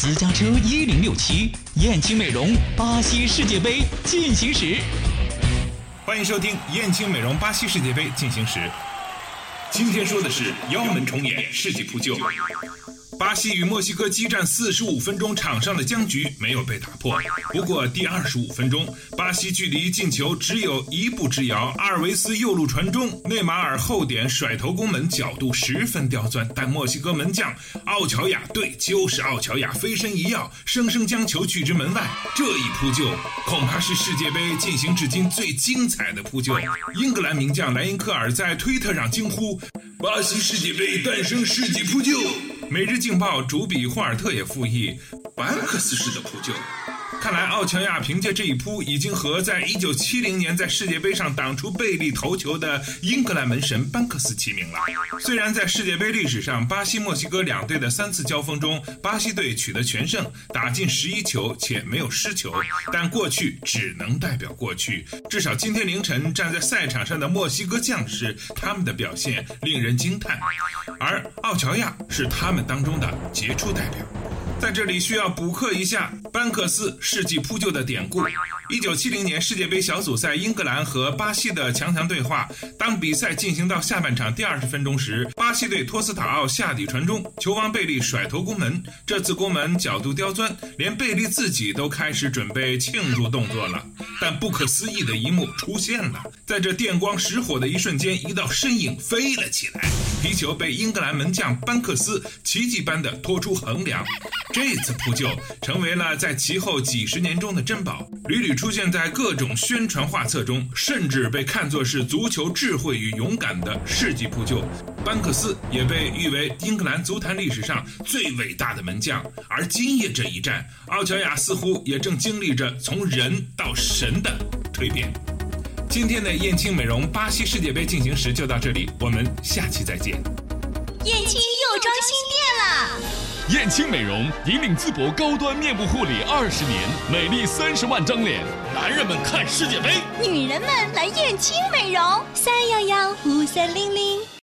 私家车一零六七，燕青美容巴西世界杯进行时。欢迎收听燕青美容巴西世界杯进行时。今天说的是妖门重演，世纪扑救。巴西与墨西哥激战四十五分钟，场上的僵局没有被打破。不过第二十五分钟，巴西距离进球只有一步之遥。阿尔维斯右路传中，内马尔后点甩头攻门，角度十分刁钻。但墨西哥门将奥乔亚，对，就是奥乔亚，飞身一跃，生生将球拒之门外。这一扑救，恐怕是世界杯进行至今最精彩的扑救。英格兰名将莱因克尔在推特上惊呼：“巴西世界杯诞生世纪扑救！”每日劲报主笔霍尔特也复议：“班克斯式的扑救。”看来奥乔亚凭借这一扑，已经和在1970年在世界杯上挡出贝利头球的英格兰门神班克斯齐名了。虽然在世界杯历史上，巴西、墨西哥两队的三次交锋中，巴西队取得全胜，打进十一球且没有失球，但过去只能代表过去。至少今天凌晨站在赛场上的墨西哥将士，他们的表现令人惊叹，而奥乔亚是他们当中的杰出代表。在这里需要补课一下班克斯世纪扑救的典故。一九七零年世界杯小组赛，英格兰和巴西的强强对话。当比赛进行到下半场第二十分钟时，巴西队托斯塔奥下底传中，球王贝利甩头攻门。这次攻门角度刁钻，连贝利自己都开始准备庆祝动作了。但不可思议的一幕出现了，在这电光石火的一瞬间，一道身影飞了起来，皮球被英格兰门将班克斯奇迹般的拖出横梁。这次扑救成为了在其后几十年中的珍宝，屡屡。出现在各种宣传画册中，甚至被看作是足球智慧与勇敢的世纪扑救。班克斯也被誉为英格兰足坛历史上最伟大的门将。而今夜这一战，奥乔亚似乎也正经历着从人到神的蜕变。今天的燕青美容巴西世界杯进行时就到这里，我们下期再见。燕青又装新店了。燕青美容引领淄博高端面部护理二十年，美丽三十万张脸。男人们看世界杯，女人们来燕青美容。三幺幺五三零零。